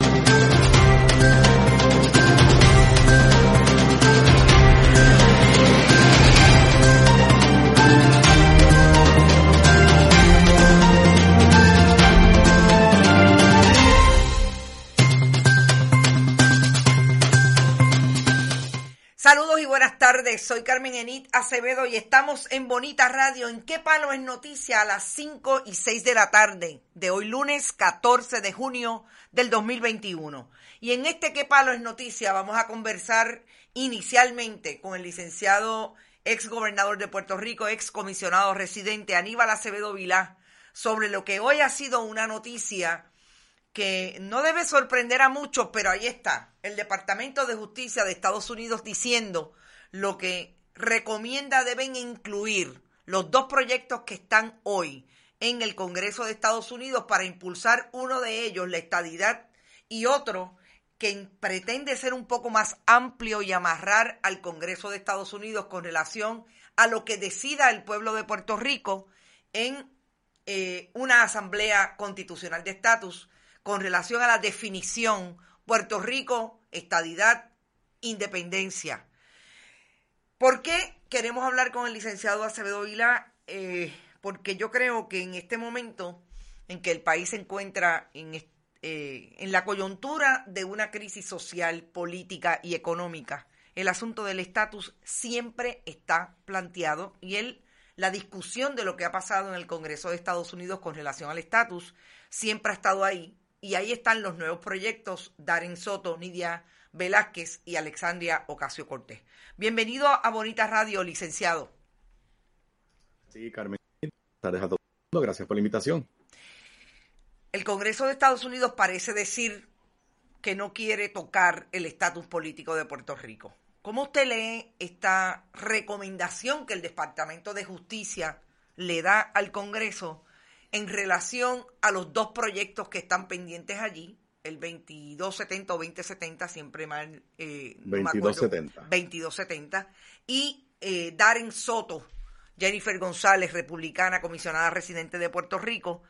Thank you. Saludos y buenas tardes, soy Carmen Enit Acevedo y estamos en Bonita Radio. ¿En qué palo es noticia? A las 5 y 6 de la tarde de hoy lunes 14 de junio del 2021. Y en este qué palo es noticia vamos a conversar inicialmente con el licenciado ex gobernador de Puerto Rico, ex comisionado residente Aníbal Acevedo Vilá, sobre lo que hoy ha sido una noticia que no debe sorprender a muchos, pero ahí está, el Departamento de Justicia de Estados Unidos diciendo lo que recomienda deben incluir los dos proyectos que están hoy en el Congreso de Estados Unidos para impulsar uno de ellos, la estadidad, y otro que pretende ser un poco más amplio y amarrar al Congreso de Estados Unidos con relación a lo que decida el pueblo de Puerto Rico en eh, una asamblea constitucional de estatus con relación a la definición Puerto Rico, estadidad, independencia. ¿Por qué queremos hablar con el licenciado Acevedo Vila? Eh, porque yo creo que en este momento en que el país se encuentra en, eh, en la coyuntura de una crisis social, política y económica, el asunto del estatus siempre está planteado y él, la discusión de lo que ha pasado en el Congreso de Estados Unidos con relación al estatus siempre ha estado ahí y ahí están los nuevos proyectos, Darren Soto, Nidia Velázquez y Alexandria Ocasio Cortés. Bienvenido a Bonita Radio, licenciado. Sí, Carmen. Gracias por la invitación. El Congreso de Estados Unidos parece decir que no quiere tocar el estatus político de Puerto Rico. ¿Cómo usted lee esta recomendación que el Departamento de Justicia le da al Congreso en relación a los dos proyectos que están pendientes allí, el 2270 o 2070, siempre mal. Eh, 2270. 2270. Y eh, Darren Soto, Jennifer González, republicana, comisionada residente de Puerto Rico,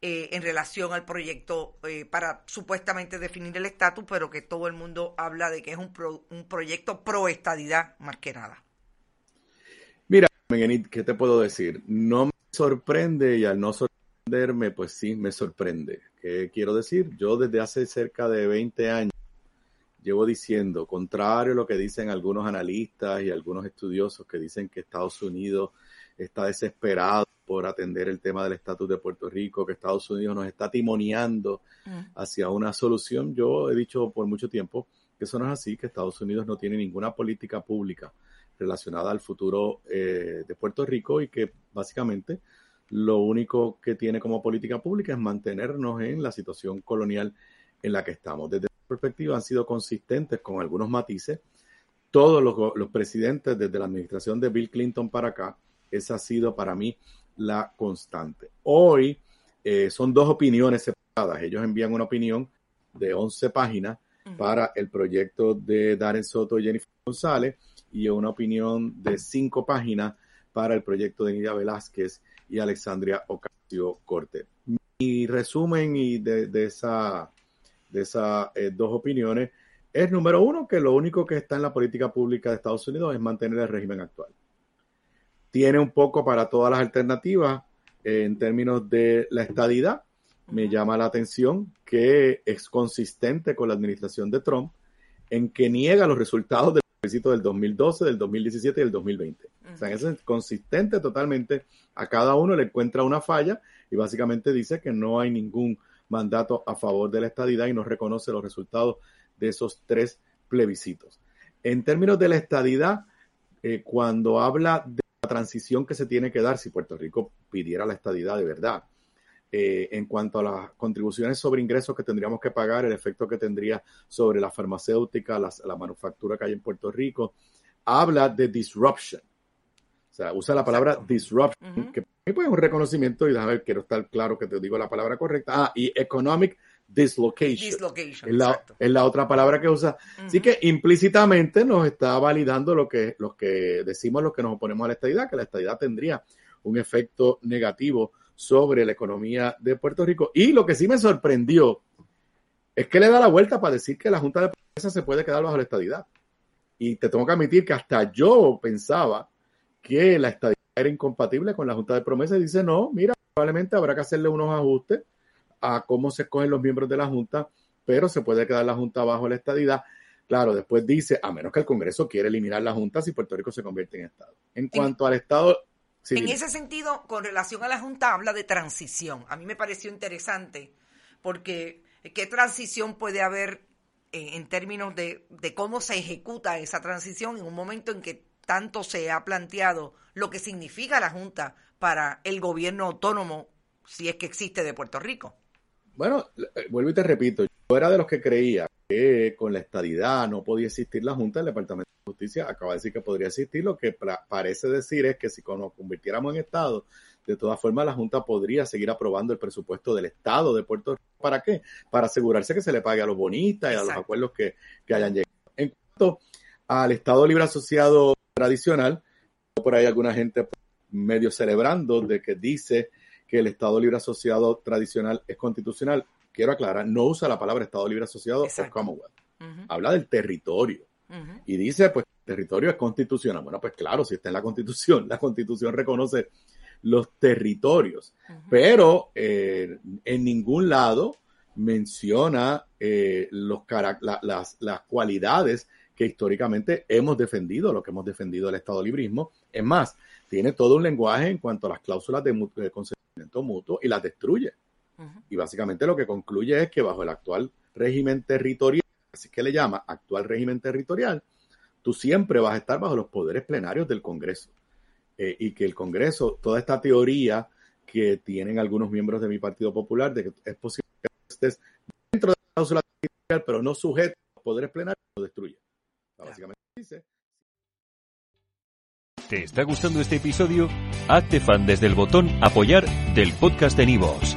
eh, en relación al proyecto eh, para supuestamente definir el estatus, pero que todo el mundo habla de que es un, un proyecto pro estadidad más que nada. Mira, ¿qué te puedo decir? No me sorprende y al no sorprender pues sí, me sorprende. ¿Qué quiero decir? Yo desde hace cerca de 20 años llevo diciendo, contrario a lo que dicen algunos analistas y algunos estudiosos que dicen que Estados Unidos está desesperado por atender el tema del estatus de Puerto Rico, que Estados Unidos nos está timoneando mm. hacia una solución. Yo he dicho por mucho tiempo que eso no es así, que Estados Unidos no tiene ninguna política pública relacionada al futuro eh, de Puerto Rico y que básicamente lo único que tiene como política pública es mantenernos en la situación colonial en la que estamos. Desde esa perspectiva han sido consistentes con algunos matices. Todos los, presidentes desde la administración de Bill Clinton para acá, esa ha sido para mí la constante. Hoy eh, son dos opiniones separadas. Ellos envían una opinión de 11 páginas para el proyecto de Darren Soto y Jennifer González y una opinión de 5 páginas para el proyecto de Nidia Velázquez y Alexandria Ocasio Corte. Mi resumen y de, esa, de esas eh, dos opiniones es, número uno, que lo único que está en la política pública de Estados Unidos es mantener el régimen actual. Tiene un poco para todas las alternativas eh, en términos de la estadidad. Me llama la atención que es consistente con la administración de Trump en que niega los resultados del plebiscito del 2012, del 2017 y del 2020. O sea, es consistente totalmente. A cada uno le encuentra una falla y básicamente dice que no hay ningún mandato a favor de la estadidad y no reconoce los resultados de esos tres plebiscitos. En términos de la estadidad, eh, cuando habla de la transición que se tiene que dar si Puerto Rico pidiera la estadidad de verdad, eh, en cuanto a las contribuciones sobre ingresos que tendríamos que pagar, el efecto que tendría sobre la farmacéutica, la manufactura que hay en Puerto Rico, habla de disruption. O sea, usa la palabra disruption, que pues, es un reconocimiento, y déjame quiero estar claro que te digo la palabra correcta. Ah, y economic dislocation. dislocation es, la, es, la, otra palabra que usa. Así que implícitamente nos está validando lo que, lo que decimos los que nos oponemos a la estadidad, que la estadidad tendría un efecto negativo sobre la economía de Puerto Rico. Y lo que sí me sorprendió es que le da la vuelta para decir que la Junta de Promesa se puede quedar bajo la estadidad. Y te tengo que admitir que hasta yo pensaba que la estadidad era incompatible con la Junta de Promesa y dice, no, mira, probablemente habrá que hacerle unos ajustes a cómo se escogen los miembros de la Junta, pero se puede quedar la Junta bajo la estadidad. Claro, después dice, a menos que el Congreso quiere eliminar la Junta si Puerto Rico se convierte en Estado. En cuanto al Estado... en ese sentido, con relación a la Junta, habla de transición. A mí me pareció interesante porque ¿qué transición puede haber eh, en términos de, de cómo se ejecuta esa transición en un momento en que tanto se ha planteado lo que significa la Junta para el gobierno autónomo, si es que existe, de Puerto Rico? Bueno, eh, vuelvo y te repito, yo era de los que creía que con la estadidad no podía existir la Junta del Departamento de Justicia. Acaba de decir que podría existir. Lo que parece decir es que si nos convirtiéramos en Estado, de todas formas la Junta podría seguir aprobando el presupuesto del Estado de Puerto Rico. ¿Para qué? Para asegurarse que se le pague a los bonistas y a los acuerdos que, que hayan llegado. En cuanto al Estado Libre Asociado tradicional, por ahí alguna gente medio celebrando de que dice que el Estado Libre Asociado tradicional es constitucional. Quiero aclarar, no usa la palabra Estado Libre Asociado o Commonwealth. Habla del territorio. Y dice, pues, territorio es constitucional. Bueno, pues claro, si está en la Constitución, la Constitución reconoce los territorios, pero eh, en ningún lado menciona eh, los, las, las cualidades que históricamente hemos defendido, lo que hemos defendido el Estado librismo. Es más, tiene todo un lenguaje en cuanto a las cláusulas de, consentimiento mutuo y las destruye. Y básicamente lo que concluye es que bajo el actual régimen territorial, así que le llama actual régimen territorial, tú siempre vas a estar bajo los poderes plenarios del Congreso. Eh, y que el Congreso, toda esta teoría que tienen algunos miembros de mi Partido Popular de que es posible que estés dentro de la cláusula territorial, pero no sujeto a los poderes plenarios, lo destruye. Básicamente dice. ¿Te está gustando este episodio? Hazte fan desde el botón Apoyar del podcast de Nivos.